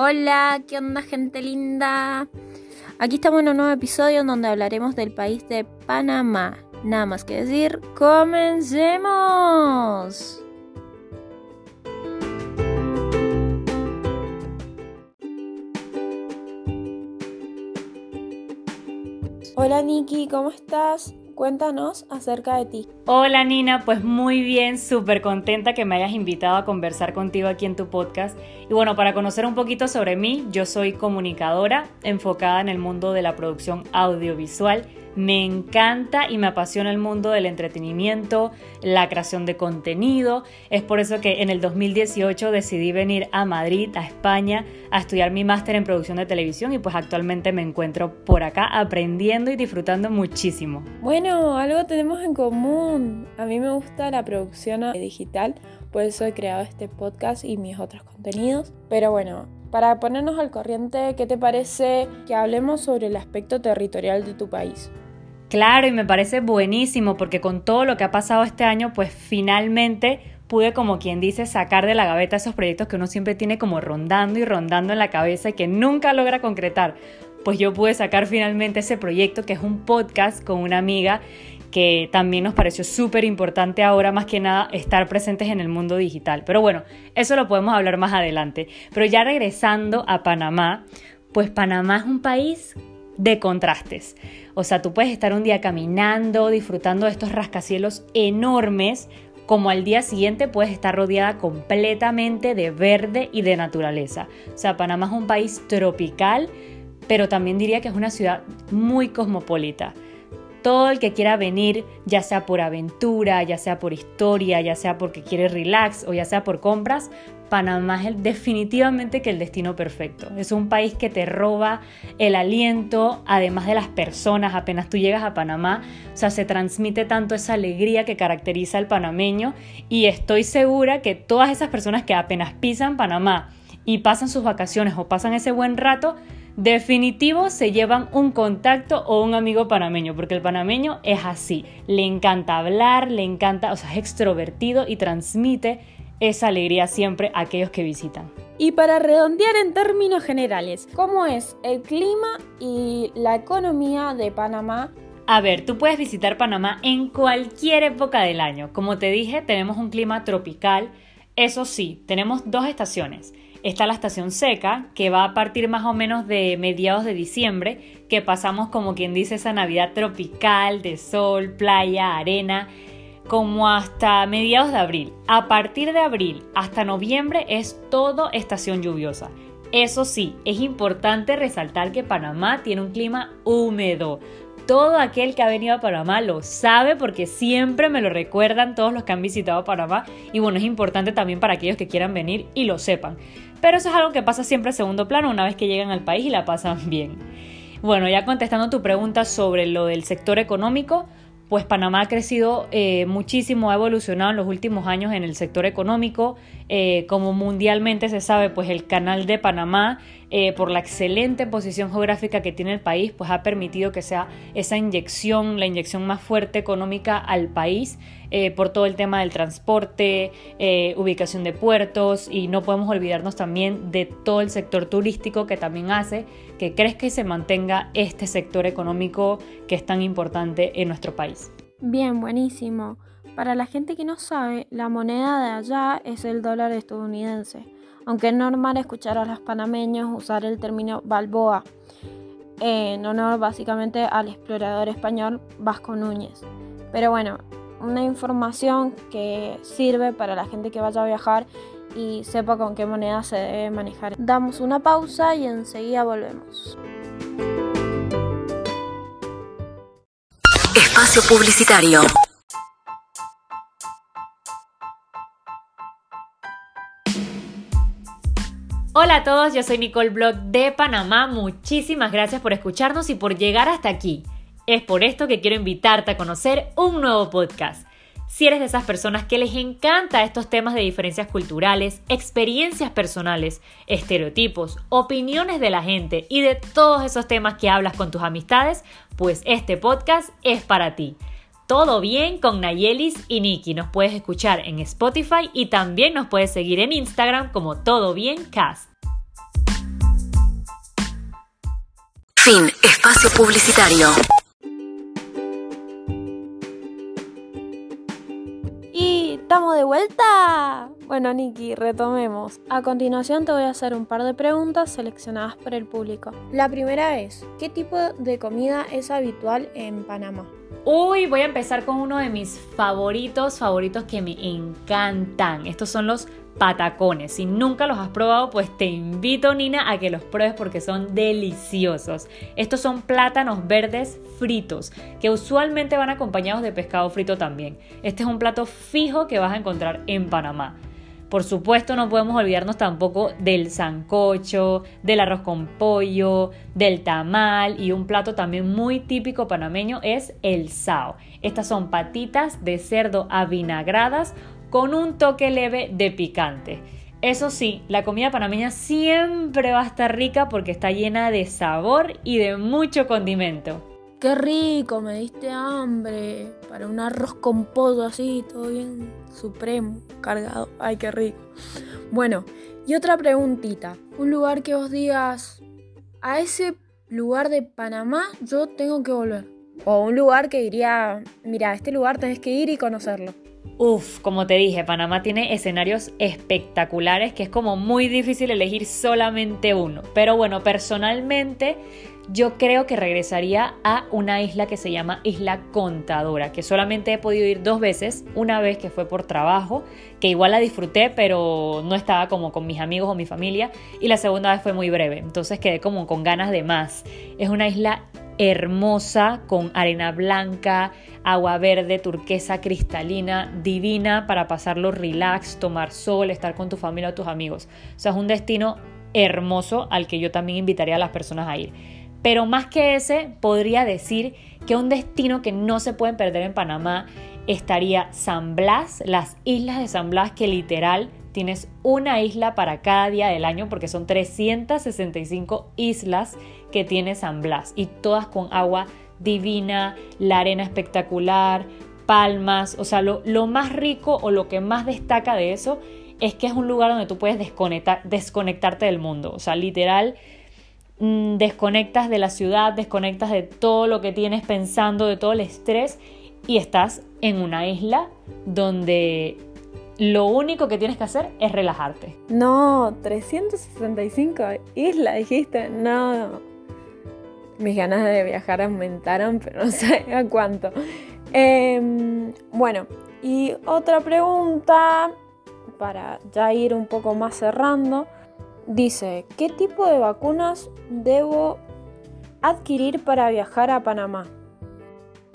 Hola, ¿qué onda gente linda? Aquí estamos en un nuevo episodio en donde hablaremos del país de Panamá. Nada más que decir, comencemos. Hola Nikki, ¿cómo estás? Cuéntanos acerca de ti. Hola Nina, pues muy bien, súper contenta que me hayas invitado a conversar contigo aquí en tu podcast. Y bueno, para conocer un poquito sobre mí, yo soy comunicadora enfocada en el mundo de la producción audiovisual me encanta y me apasiona el mundo del entretenimiento, la creación de contenido. Es por eso que en el 2018 decidí venir a Madrid, a España, a estudiar mi máster en producción de televisión y pues actualmente me encuentro por acá aprendiendo y disfrutando muchísimo. Bueno, algo tenemos en común. A mí me gusta la producción digital, por eso he creado este podcast y mis otros contenidos. Pero bueno, para ponernos al corriente, ¿qué te parece que hablemos sobre el aspecto territorial de tu país? Claro, y me parece buenísimo porque con todo lo que ha pasado este año, pues finalmente pude, como quien dice, sacar de la gaveta esos proyectos que uno siempre tiene como rondando y rondando en la cabeza y que nunca logra concretar. Pues yo pude sacar finalmente ese proyecto que es un podcast con una amiga que también nos pareció súper importante ahora más que nada estar presentes en el mundo digital. Pero bueno, eso lo podemos hablar más adelante. Pero ya regresando a Panamá, pues Panamá es un país de contrastes. O sea, tú puedes estar un día caminando, disfrutando de estos rascacielos enormes, como al día siguiente puedes estar rodeada completamente de verde y de naturaleza. O sea, Panamá es un país tropical, pero también diría que es una ciudad muy cosmopolita. Todo el que quiera venir, ya sea por aventura, ya sea por historia, ya sea porque quiere relax o ya sea por compras, Panamá es definitivamente que el destino perfecto. Es un país que te roba el aliento, además de las personas, apenas tú llegas a Panamá, o sea, se transmite tanto esa alegría que caracteriza al panameño y estoy segura que todas esas personas que apenas pisan Panamá y pasan sus vacaciones o pasan ese buen rato, definitivo se llevan un contacto o un amigo panameño, porque el panameño es así, le encanta hablar, le encanta, o sea, es extrovertido y transmite esa alegría siempre a aquellos que visitan. Y para redondear en términos generales, ¿cómo es el clima y la economía de Panamá? A ver, tú puedes visitar Panamá en cualquier época del año. Como te dije, tenemos un clima tropical. Eso sí, tenemos dos estaciones. Está la estación seca, que va a partir más o menos de mediados de diciembre, que pasamos como quien dice esa Navidad tropical de sol, playa, arena como hasta mediados de abril. A partir de abril hasta noviembre es todo estación lluviosa. Eso sí, es importante resaltar que Panamá tiene un clima húmedo. Todo aquel que ha venido a Panamá lo sabe porque siempre me lo recuerdan todos los que han visitado Panamá y bueno, es importante también para aquellos que quieran venir y lo sepan. Pero eso es algo que pasa siempre a segundo plano una vez que llegan al país y la pasan bien. Bueno, ya contestando tu pregunta sobre lo del sector económico, pues Panamá ha crecido eh, muchísimo, ha evolucionado en los últimos años en el sector económico, eh, como mundialmente se sabe, pues el canal de Panamá, eh, por la excelente posición geográfica que tiene el país, pues ha permitido que sea esa inyección, la inyección más fuerte económica al país, por todo el tema del transporte, ubicación de puertos, y no podemos olvidarnos también de todo el sector turístico que también hace que crezca y se mantenga este sector económico que es tan importante en nuestro país. Bien, buenísimo. Para la gente que no sabe, la moneda de allá es el dólar estadounidense, aunque es normal escuchar a los panameños usar el término balboa, en honor básicamente al explorador español Vasco Núñez. Pero bueno, una información que sirve para la gente que vaya a viajar y sepa con qué moneda se debe manejar. Damos una pausa y enseguida volvemos. Espacio Publicitario. Hola a todos, yo soy Nicole Blog de Panamá. Muchísimas gracias por escucharnos y por llegar hasta aquí. Es por esto que quiero invitarte a conocer un nuevo podcast. Si eres de esas personas que les encanta estos temas de diferencias culturales, experiencias personales, estereotipos, opiniones de la gente y de todos esos temas que hablas con tus amistades, pues este podcast es para ti. Todo bien con Nayelis y Nikki. Nos puedes escuchar en Spotify y también nos puedes seguir en Instagram como Todo Bien Cast. Fin. Espacio publicitario. Estamos de vuelta. Bueno, Nikki, retomemos. A continuación te voy a hacer un par de preguntas seleccionadas por el público. La primera es, ¿qué tipo de comida es habitual en Panamá? Uy, voy a empezar con uno de mis favoritos, favoritos que me encantan. Estos son los patacones. Si nunca los has probado, pues te invito, Nina, a que los pruebes porque son deliciosos. Estos son plátanos verdes fritos, que usualmente van acompañados de pescado frito también. Este es un plato fijo que vas a encontrar en Panamá. Por supuesto, no podemos olvidarnos tampoco del sancocho, del arroz con pollo, del tamal y un plato también muy típico panameño es el sao. Estas son patitas de cerdo avinagradas con un toque leve de picante. Eso sí, la comida panameña siempre va a estar rica porque está llena de sabor y de mucho condimento. Qué rico, me diste hambre. Para un arroz con pollo así, todo bien supremo, cargado. Ay, qué rico. Bueno, y otra preguntita. Un lugar que os digas, a ese lugar de Panamá yo tengo que volver. O un lugar que diría, mira, este lugar tenés que ir y conocerlo. Uf, como te dije, Panamá tiene escenarios espectaculares que es como muy difícil elegir solamente uno. Pero bueno, personalmente yo creo que regresaría a una isla que se llama Isla Contadora, que solamente he podido ir dos veces, una vez que fue por trabajo, que igual la disfruté, pero no estaba como con mis amigos o mi familia, y la segunda vez fue muy breve, entonces quedé como con ganas de más. Es una isla hermosa, con arena blanca, agua verde, turquesa, cristalina, divina para pasarlo relax, tomar sol, estar con tu familia o tus amigos. O sea, es un destino hermoso al que yo también invitaría a las personas a ir. Pero más que ese, podría decir que un destino que no se pueden perder en Panamá estaría San Blas, las islas de San Blas, que literal tienes una isla para cada día del año porque son 365 islas que tiene San Blas y todas con agua divina, la arena espectacular, palmas, o sea, lo, más rico o lo que más destaca de eso es que es un lugar donde tú puedes desconectar, desconectarte del mundo, o sea, literal mm, desconectas de la ciudad, desconectas de todo lo que tienes pensando, de todo el estrés y estás en una isla donde lo único que tienes que hacer es relajarte. No, 365 islas dijiste, no. Mis ganas de viajar aumentaron, pero no sé a cuánto. Em, bueno, y otra pregunta, para ya ir un poco más cerrando, dice, ¿qué tipo de vacunas debo adquirir para viajar a Panamá?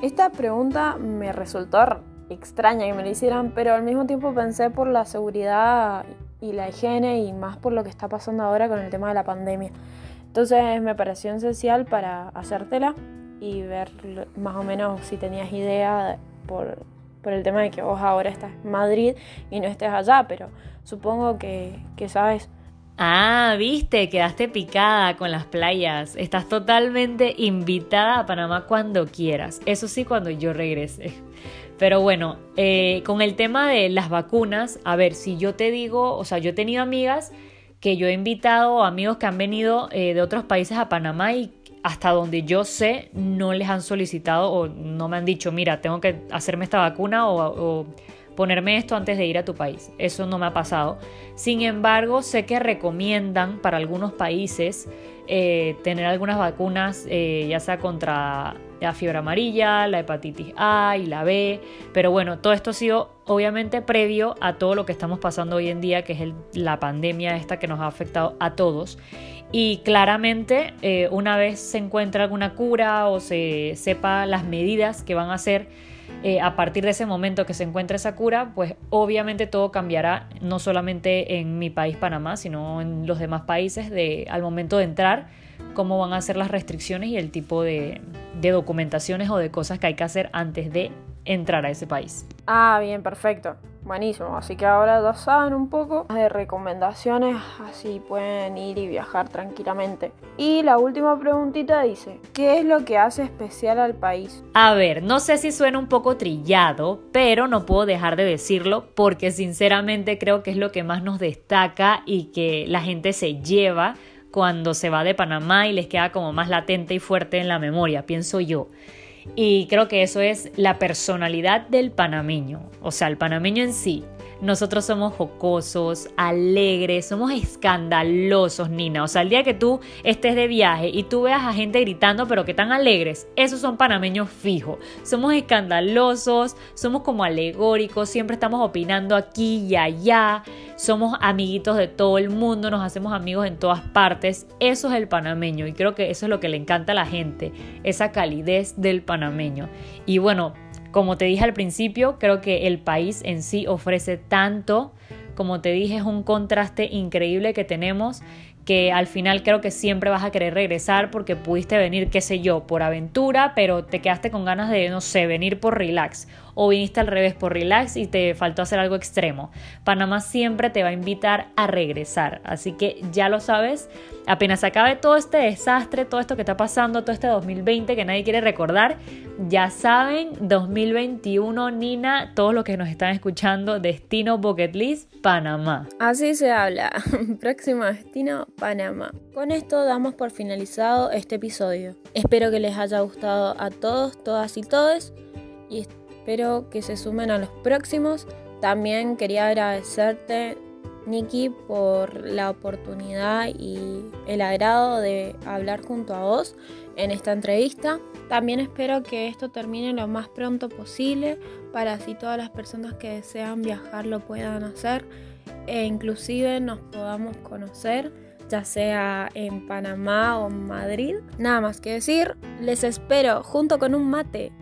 Esta pregunta me resultó extraña que me lo hicieran, pero al mismo tiempo pensé por la seguridad y la higiene y más por lo que está pasando ahora con el tema de la pandemia. Entonces me pareció esencial para hacértela y ver más o menos si tenías idea por, por el tema de que vos ahora estás en Madrid y no estés allá, pero supongo que, que sabes. Ah, viste, quedaste picada con las playas. Estás totalmente invitada a Panamá cuando quieras. Eso sí, cuando yo regrese. Pero bueno, eh, con el tema de las vacunas, a ver, si yo te digo, o sea, yo he tenido amigas que yo he invitado, amigos que han venido eh, de otros países a Panamá y hasta donde yo sé no les han solicitado o no me han dicho, mira, tengo que hacerme esta vacuna o, ponerme esto antes de ir a tu país. Eso no me ha pasado. Sin embargo, sé que recomiendan para algunos países eh, tener algunas vacunas, ya sea contra la fiebre amarilla, la hepatitis A y la B, pero bueno, todo esto ha sido obviamente previo a todo lo que estamos pasando hoy en día, que es la pandemia esta que nos ha afectado a todos. Y claramente, eh, una vez se encuentre alguna cura o se sepa las medidas que van a hacer eh, a partir de ese momento que se encuentre esa cura, pues obviamente todo cambiará, no solamente en mi país Panamá, sino en los demás países de, al momento de entrar cómo van a ser las restricciones y el tipo de, documentaciones o de cosas que hay que hacer antes de entrar a ese país. Ah, bien, perfecto. Buenísimo. Así que ahora ya saben un poco de recomendaciones, así pueden ir y viajar tranquilamente. Y la última preguntita dice, ¿qué es lo que hace especial al país? A ver, no sé si suena un poco trillado, pero no puedo dejar de decirlo porque sinceramente creo que es lo que más nos destaca y que la gente se lleva cuando se va de Panamá y les queda como más latente y fuerte en la memoria, pienso yo. Y creo que eso es la personalidad del panameño, o sea, el panameño en sí. Nosotros somos jocosos, alegres, somos escandalosos, Nina. O sea, el día que tú estés de viaje y tú veas a gente gritando, pero que tan alegres, esos son panameños fijos. Somos escandalosos, somos como alegóricos, siempre estamos opinando aquí y allá, somos amiguitos de todo el mundo, nos hacemos amigos en todas partes. Eso es el panameño y creo que eso es lo que le encanta a la gente, esa calidez del panameño. Y bueno, como te dije al principio, creo que el país en sí ofrece tanto. Como te dije, es un contraste increíble que tenemos que al final creo que siempre vas a querer regresar porque pudiste venir, qué sé yo, por aventura, pero te quedaste con ganas de, no sé, venir por relax o viniste al revés por relax y te faltó hacer algo extremo. Panamá siempre te va a invitar a regresar, así que ya lo sabes, apenas acabe todo este desastre, todo esto que está pasando, todo este 2020 que nadie quiere recordar, ya saben, 2021, Nina, todos los que nos están escuchando, destino Bucket List, Panamá. Así se habla, próximo destino, Panamá. Con esto damos por finalizado este episodio. Espero que les haya gustado a todos, todas y todos y Espero que se sumen a los próximos. También quería agradecerte, Nikki, por la oportunidad y el agrado de hablar junto a vos en esta entrevista. También espero que esto termine lo más pronto posible para así todas las personas que desean viajar lo puedan hacer e inclusive nos podamos conocer ya sea en Panamá o en Madrid. Nada más que decir, les espero junto con un mate